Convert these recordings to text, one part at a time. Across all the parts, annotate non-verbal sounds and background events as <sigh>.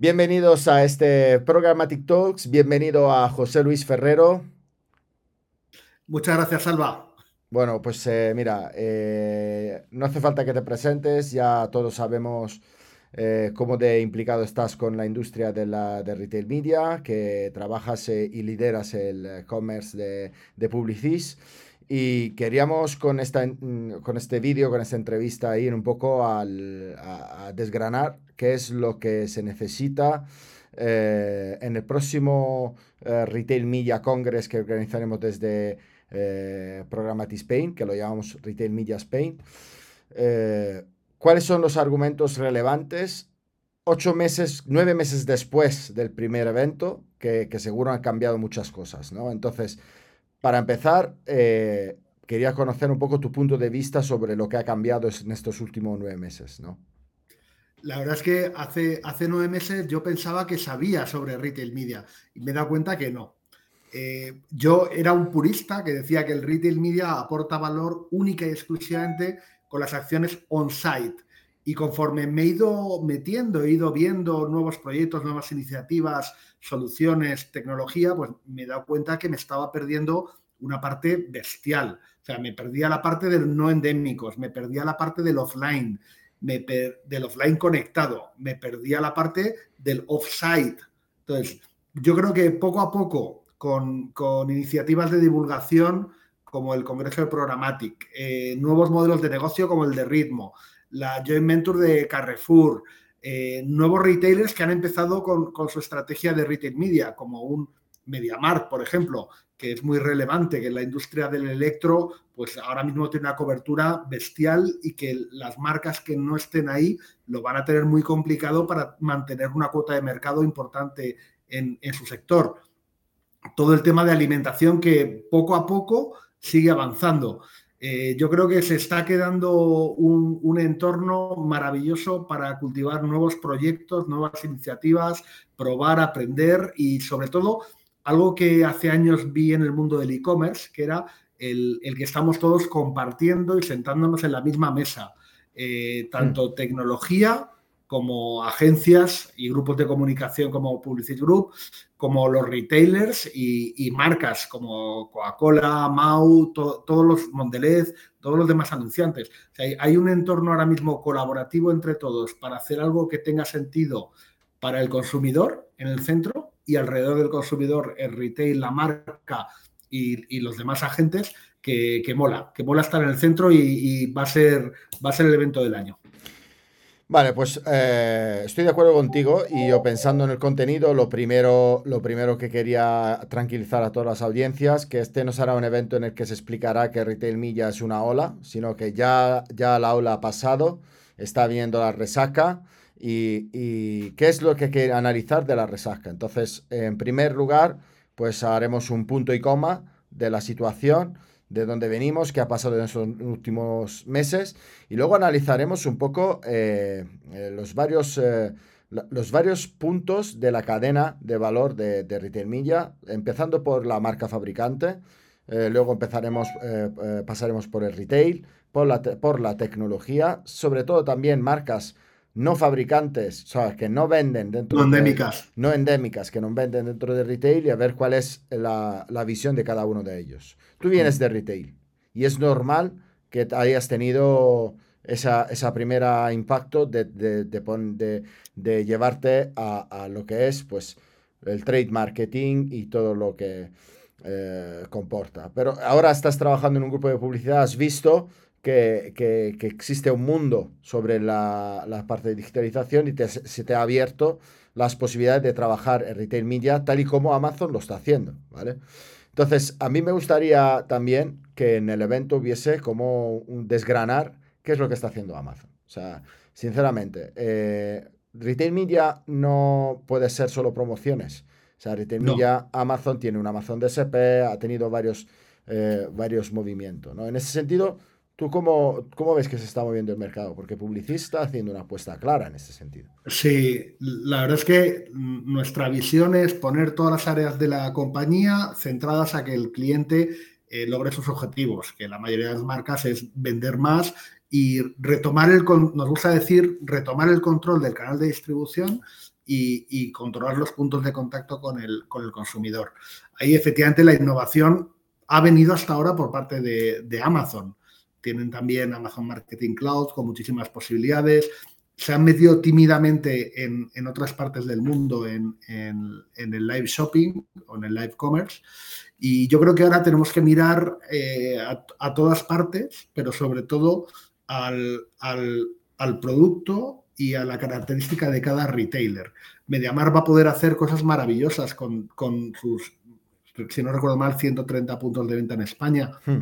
Bienvenidos a este Programmatic Talks. Bienvenido a José Luis Ferrero. Muchas gracias, Salva. Bueno, pues eh, mira, eh, no hace falta que te presentes, ya todos sabemos eh, cómo de implicado estás con la industria de la de retail media, que trabajas y lideras el commerce de, de Publicis. Y queríamos con, esta, mm, con este vídeo, con esta entrevista, ir un poco al, a, desgranar qué es lo que se necesita eh, en el próximo eh, Retail Media Congress que organizaremos desde eh, Programmatic Spain, que lo llamamos Retail Media Spain. Eh, ¿Cuáles son los argumentos relevantes? Ocho meses, nueve meses después del primer evento, que, que seguro han cambiado muchas cosas, ¿no? Entonces, para empezar, eh, quería conocer un poco tu punto de vista sobre lo que ha cambiado en estos últimos nueve meses, ¿no? La verdad es que hace, hace nueve meses yo pensaba que sabía sobre retail media y me he dado cuenta que no. Eh, yo era un purista que decía que el retail media aporta valor única y exclusivamente con las acciones on-site. Y conforme me he ido metiendo, he ido viendo nuevos proyectos, nuevas iniciativas, soluciones, tecnología, pues me he dado cuenta que me estaba perdiendo una parte bestial. O sea, me perdía la parte de no endémicos, me perdía la parte del offline, me del offline conectado, me perdía la parte del offsite. Entonces, yo creo que poco a poco, con, iniciativas de divulgación como el Congreso de Programmatic, eh, nuevos modelos de negocio como el de Ritmo, la joint venture de Carrefour, eh, nuevos retailers que han empezado con, su estrategia de retail media, como un MediaMarkt, por ejemplo, que es muy relevante, que la industria del electro, pues ahora mismo tiene una cobertura bestial y que las marcas que no estén ahí lo van a tener muy complicado para mantener una cuota de mercado importante en, en su sector. Todo el tema de alimentación que poco a poco sigue avanzando. Eh, yo creo que se está quedando un, entorno maravilloso para cultivar nuevos proyectos, nuevas iniciativas, probar, aprender y sobre todo algo que hace años vi en el mundo del e-commerce, que era el, que estamos todos compartiendo y sentándonos en la misma mesa. Eh, tanto mm. tecnología como agencias y grupos de comunicación como Publicity Group, como los retailers y, marcas como Coca-Cola, Mau, todos los Mondelez, todos los demás anunciantes. hay, un entorno ahora mismo colaborativo entre todos para hacer algo que tenga sentido para el consumidor en el centro y alrededor del consumidor el retail, la marca y, los demás agentes que, mola, que mola estar en el centro y, y va, a ser, va a ser el evento del año. Vale, pues eh, estoy de acuerdo contigo y yo pensando en el contenido, lo primero, lo primero que quería tranquilizar a todas las audiencias, que este no será un evento en el que se explicará que Retail Milla es una ola, sino que ya, ya la ola ha pasado, está viendo la resaca y, y qué es lo que hay que analizar de la resaca. Entonces, en primer lugar, pues haremos un punto y coma de la situación de dónde venimos, qué ha pasado en estos últimos meses y luego analizaremos un poco eh, eh, los, varios, eh, los varios puntos de la cadena de valor de, de Retail Media, empezando por la marca fabricante, luego empezaremos, pasaremos por el retail, por la, por la tecnología, sobre todo también marcas no fabricantes, o sea, que no venden dentro no endémicas. no endémicas, que no venden dentro de retail y a ver cuál es la, la visión de cada uno de ellos. Tú vienes de retail y es normal que hayas tenido esa, esa primera impacto de, de, de, de llevarte a, a, lo que es pues el trade marketing y todo lo que eh, comporta. Pero ahora estás trabajando en un grupo de publicidad, has visto que, que, que existe un mundo sobre la, la parte de digitalización y te, se te ha abierto las posibilidades de trabajar en retail media tal y como Amazon lo está haciendo, ¿vale? Entonces, a mí me gustaría también que en el evento hubiese como un desgranar qué es lo que está haciendo Amazon. O sea, sinceramente, eh, Retail Media no puede ser solo promociones. O sea, Retail Media, Amazon tiene un Amazon DSP, ha tenido varios, eh, varios movimientos. ¿no? En ese sentido, ¿Tú cómo, cómo, ves que se está moviendo el mercado? Porque Publicista haciendo una apuesta clara en ese sentido. Sí, la verdad es que nuestra visión es poner todas las áreas de la compañía centradas a que el cliente eh, logre sus objetivos, que la mayoría de las marcas es vender más y retomar el, nos gusta decir, retomar el control del canal de distribución y, controlar los puntos de contacto con el, con el consumidor. Ahí efectivamente la innovación ha venido hasta ahora por parte de, Amazon. Tienen también Amazon Marketing Cloud con muchísimas posibilidades. Se han metido tímidamente en, otras partes del mundo en, el live shopping o en el live commerce. Y yo creo que ahora tenemos que mirar eh, a, todas partes, pero sobre todo al, al producto y a la característica de cada retailer. Mediamar va a poder hacer cosas maravillosas con, sus, si no recuerdo mal, 130 puntos de venta en España. Hmm.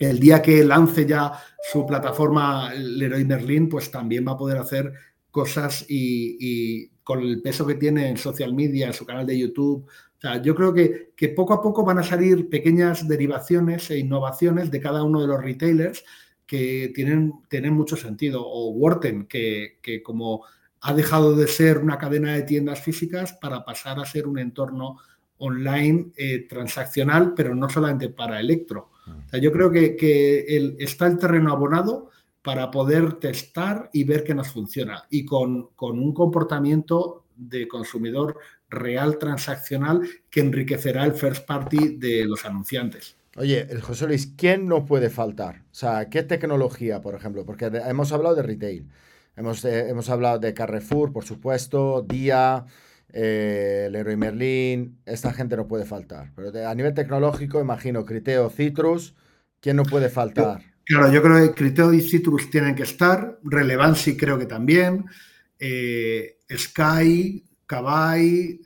El día que lance ya su plataforma Leroy Merlin, pues también va a poder hacer cosas y, con el peso que tiene en social media, en su canal de YouTube. O sea, yo creo que, que poco a poco van a salir pequeñas derivaciones e innovaciones de cada uno de los retailers que tienen, mucho sentido. O Worten, que, como ha dejado de ser una cadena de tiendas físicas para pasar a ser un entorno online eh, transaccional, pero no solamente para electro. Yo creo que, está el terreno abonado para poder testar y ver que nos funciona y con, con un comportamiento de consumidor real transaccional que enriquecerá el first party de los anunciantes. Oye, el José Luis, ¿quién no puede faltar? O sea, ¿qué tecnología, por ejemplo? Porque hemos hablado de retail, hemos, eh, hemos hablado de Carrefour, por supuesto, Día, eh, Leroy Merlin, esta gente no puede faltar. Pero a nivel tecnológico, imagino, Criteo, Citrus, ¿quién no puede faltar? Claro, yo creo que Criteo y Citrus tienen que estar, Relevancy creo que también, eh, Sky, Kavai,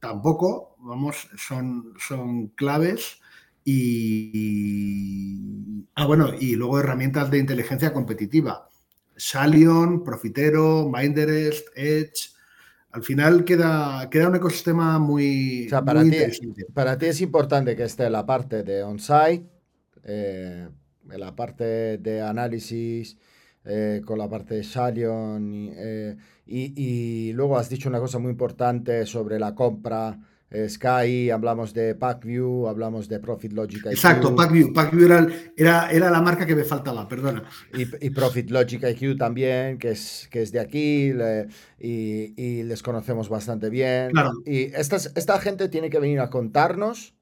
tampoco, vamos, son, son claves. Y, ah, bueno, y luego herramientas de inteligencia competitiva. Salion, Profitero, Minderest, Edge. Al final queda, queda un ecosistema muy, para, ti, para ti es importante que esté la parte de on-site, eh, la parte de análisis, eh, con la parte de Salion. Eh, y, luego has dicho una cosa muy importante sobre la compra. Sky, hablamos de PackView, hablamos de Profit Logic IQ. Exacto, PackView. PackView era, era, la marca que me faltaba, perdona. Y, Profit Logic IQ también, que es, que es de aquí y, les conocemos bastante bien. Y esta gente tiene que venir a contarnos.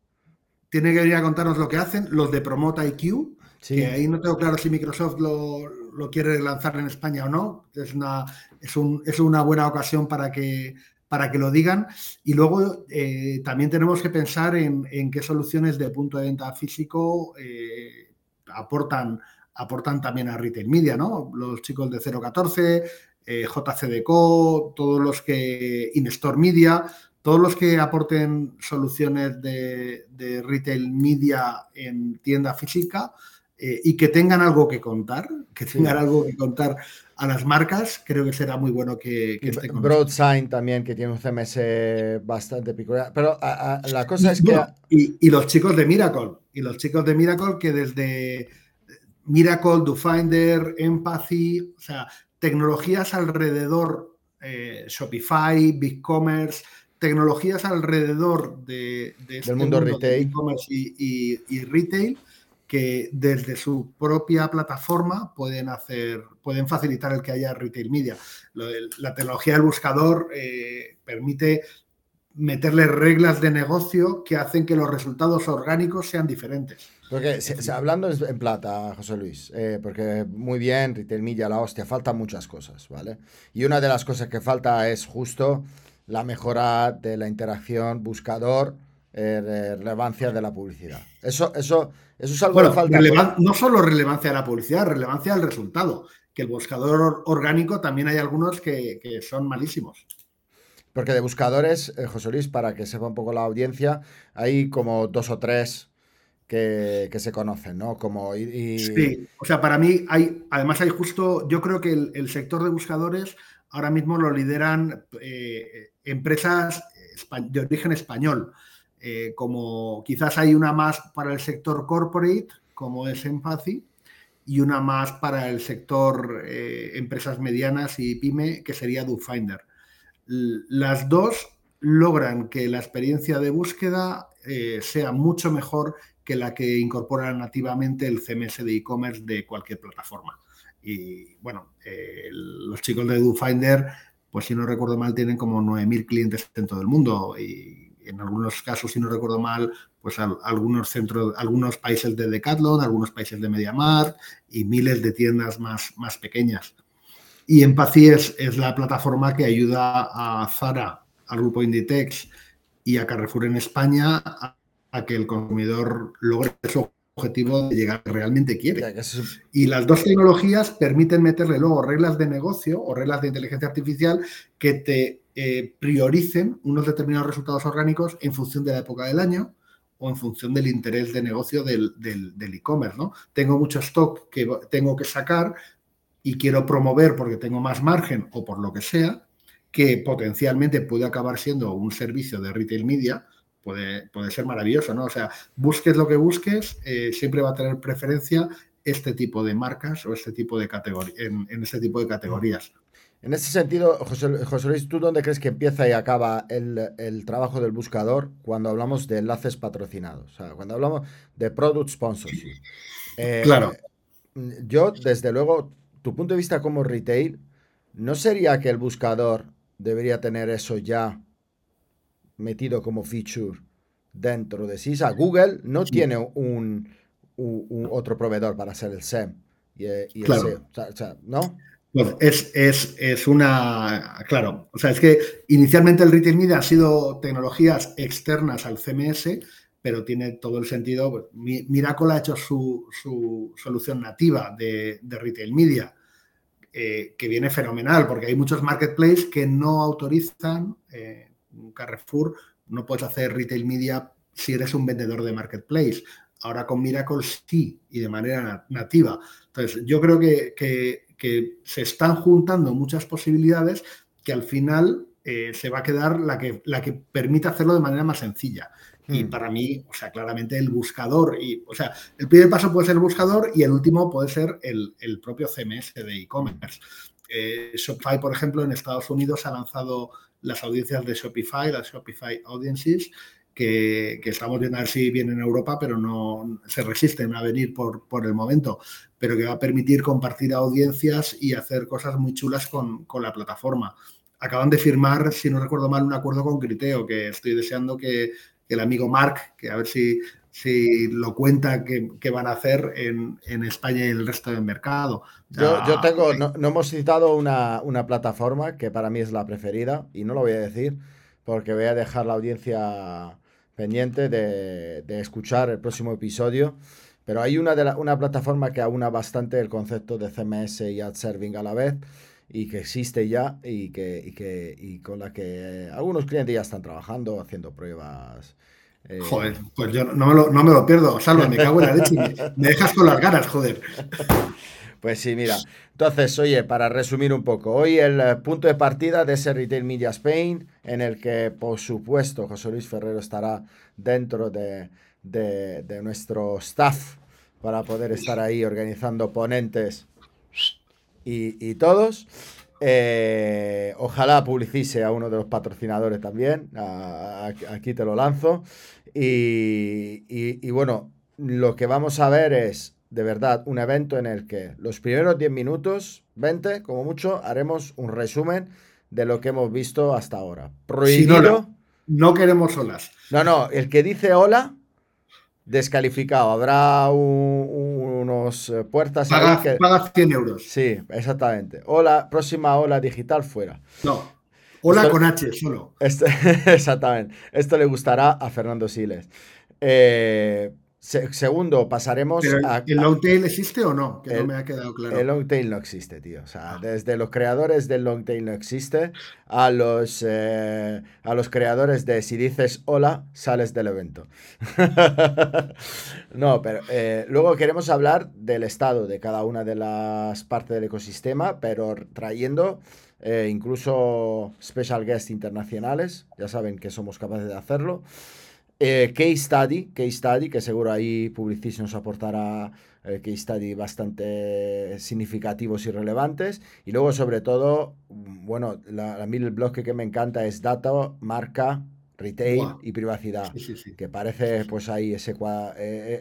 Tiene que venir a contarnos lo que hacen, los de Promote IQ, que ahí no tengo claro si Microsoft lo, lo quiere lanzar en España o no. Es una, es, un, es una buena ocasión para que, para que lo digan. Y luego eh, también tenemos que pensar en, en, qué soluciones de punto de venta físico eh, aportan, aportan también a Retail Media, ¿no? Los chicos de 014, eh, JCDCO, todos los que InStore Media, todos los que aporten soluciones de, de Retail Media en tienda física eh, y que tengan algo que contar, que tengan algo que contar a las marcas, creo que será muy bueno que, que esté con Broadsign también, que tiene un CMS bastante peculiar. Pero la cosa es que. Y, los chicos de Miracle, y los chicos de Miracle que desde Miracle, DoFinder, Empathy, o sea, tecnologías alrededor eh, Shopify, BigCommerce, tecnologías alrededor de, este del mundo, retail y, y retail que desde su propia plataforma pueden hacer, pueden facilitar el que haya retail media. La tecnología del buscador eh, permite meterle reglas de negocio que hacen que los resultados orgánicos sean diferentes. Porque hablando en plata, José Luis, eh, porque muy bien, retail media, la hostia, faltan muchas cosas, ¿vale? Y una de las cosas que falta es justo la mejora de la interacción buscador eh, relevancia de la publicidad. Eso, eso, eso es algo que falta. no solo relevancia de la publicidad, relevancia del resultado. Que el buscador orgánico también hay algunos que, son malísimos. Porque de buscadores, eh, José Luis, para que sepa un poco la audiencia, hay como dos o tres que, se conocen, ¿no? Como Sí, o sea, para mí hay, además hay justo, yo creo que el, sector de buscadores ahora mismo lo lideran eh, empresas de origen español. Eh, como quizás hay una más para el sector corporate, como es Empathy, y una más para el sector eh, empresas medianas y pyme, que sería DoFinder. Las dos logran que la experiencia de búsqueda eh, sea mucho mejor que la que incorpora nativamente el CMS de e-commerce de cualquier plataforma. Y bueno, los chicos de DoFinder pues si no recuerdo mal, tienen como 9.000 clientes en todo el mundo y en algunos casos, si no recuerdo mal, pues algunos centros, algunos países de Decathlon, algunos países de MediaMarkt y miles de tiendas más, más pequeñas. Y Empathy es, es la plataforma que ayuda a Zara, al grupo Inditex y a Carrefour en España a, a que el consumidor logre su objetivo de llegar que realmente quiere. Y las dos tecnologías permiten meterle luego reglas de negocio o reglas de inteligencia artificial que te eh, prioricen unos determinados resultados orgánicos en función de la época del año o en función del interés de negocio del e-commerce. ¿no? Tengo mucho stock que tengo que sacar y quiero promover porque tengo más margen o por lo que sea, que potencialmente puede acabar siendo un servicio de retail media puede, ser maravilloso, ¿no? O sea, busques lo que busques, eh, siempre va a tener preferencia este tipo de marcas o este tipo de categorías, en, este tipo de categorías. En ese sentido, José, Luis, ¿tú dónde crees que empieza y acaba el, trabajo del buscador cuando hablamos de enlaces patrocinados? O sea, cuando hablamos de product sponsorship. Eh, claro. Yo, desde luego, tu punto de vista como retail, ¿no sería que el buscador debería tener eso ya metido como feature dentro de sí. O sea, Google no tiene un, otro proveedor para hacer el SEM y, eh, el SEO. O sea, ¿no? Pues es, es, una. Claro, o sea, es que inicialmente el Retail Media ha sido tecnologías externas al CMS, pero tiene todo el sentido. Pues, Miracle ha hecho su, solución nativa de, Retail Media, eh, que viene fenomenal, porque hay muchos marketplaces que no autorizan eh, Carrefour no puedes hacer retail media si eres un vendedor de marketplace. Ahora con Miracle sí y de manera nativa. Entonces, yo creo que, se están juntando muchas posibilidades que al final eh, se va a quedar la que, la que permite hacerlo de manera más sencilla. Y hmm. para mí, o sea, claramente el buscador, y, o sea, el primer paso puede ser el buscador y el último puede ser el, propio CMS de e-commerce. Eh, Shopify, por ejemplo, en Estados Unidos ha lanzado las audiencias de Shopify, las Shopify Audiences, que, estamos viendo a ver si vienen a Europa, pero no se resisten a venir por, por, el momento, pero que va a permitir compartir audiencias y hacer cosas muy chulas con, la plataforma. Acaban de firmar, si no recuerdo mal, un acuerdo con Criteo, que estoy deseando que, el amigo Mark, que a ver si, si lo cuenta qué van a hacer en, España y el resto del mercado. yo, tengo, no, hemos citado una, plataforma que para mí es la preferida y no lo voy a decir porque voy a dejar la audiencia pendiente de, escuchar el próximo episodio. Pero hay una, de una plataforma que aúna bastante el concepto de CMS y ad serving a la vez y que existe ya y, que, que, y con la que algunos clientes ya están trabajando, haciendo pruebas eh, joder, pues yo no me lo, no me lo pierdo. Salva, me cago en la leche. Me, dejas con las ganas, joder. <laughs> Pues sí, mira. Entonces, oye, para resumir un poco, hoy el eh, punto de partida de ese Retail Media Spain, en el que, por supuesto, José Luis Ferrero estará dentro de, nuestro staff para poder estar ahí organizando ponentes y, todos. Eh, ojalá publicise a uno de los patrocinadores también. aquí te lo lanzo. Y, bueno, lo que vamos a ver es, de verdad, un evento en el que los primeros 10 minutos, 20 como mucho, haremos un resumen de lo que hemos visto hasta ahora. Prohibido. no, queremos olas. No, no, el que dice hola, descalificado. Habrá unos eh, puertas. Paga, que... 100 euros. Sí, exactamente. Hola, próxima ola digital fuera. No. Hola con H, solo. <laughs> exactamente. Esto le gustará a Fernando Siles. Eh, segundo, pasaremos a. ¿El long tail existe o no? Que no me ha quedado claro. El long tail no existe, tío. O sea, desde los creadores del long tail no existe a los, eh, a los creadores de si dices hola, sales del evento. <laughs> no, pero eh, luego queremos hablar del estado de cada una de las partes del ecosistema, pero trayendo eh, incluso special guests internacionales, ya saben que somos capaces de hacerlo. Eh, case study, case study, que seguro ahí Publicis nos aportará eh, case study bastante significativos y relevantes. Y luego, sobre todo, bueno, la, la el bloque que me encanta es data, marca, retail y privacidad. Que parece pues ahí ese,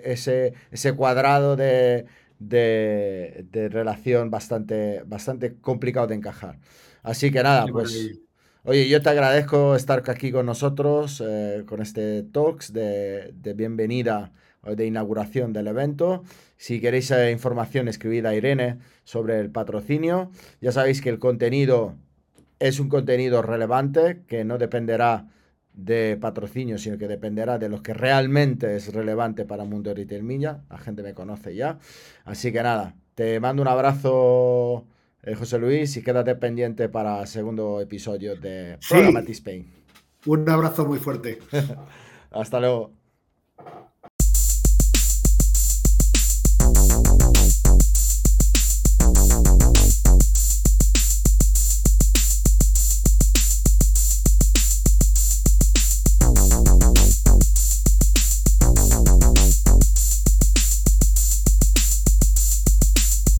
ese, ese cuadrado de, de, relación bastante, bastante complicado de encajar. Así que nada, pues... Oye, yo te agradezco estar aquí con nosotros, eh, con este talks de, de bienvenida de inauguración del evento. Si queréis eh, información, escribid a Irene sobre el patrocinio. Ya sabéis que el contenido es un contenido relevante que no dependerá de patrocinio, sino que dependerá de lo que realmente es relevante para mundo Retail Milla. La gente me conoce ya. Así que nada, te mando un abrazo, eh, José Luis, y quédate pendiente para el segundo episodio de Programmatic Spain. Un abrazo muy fuerte. <laughs> Hasta luego.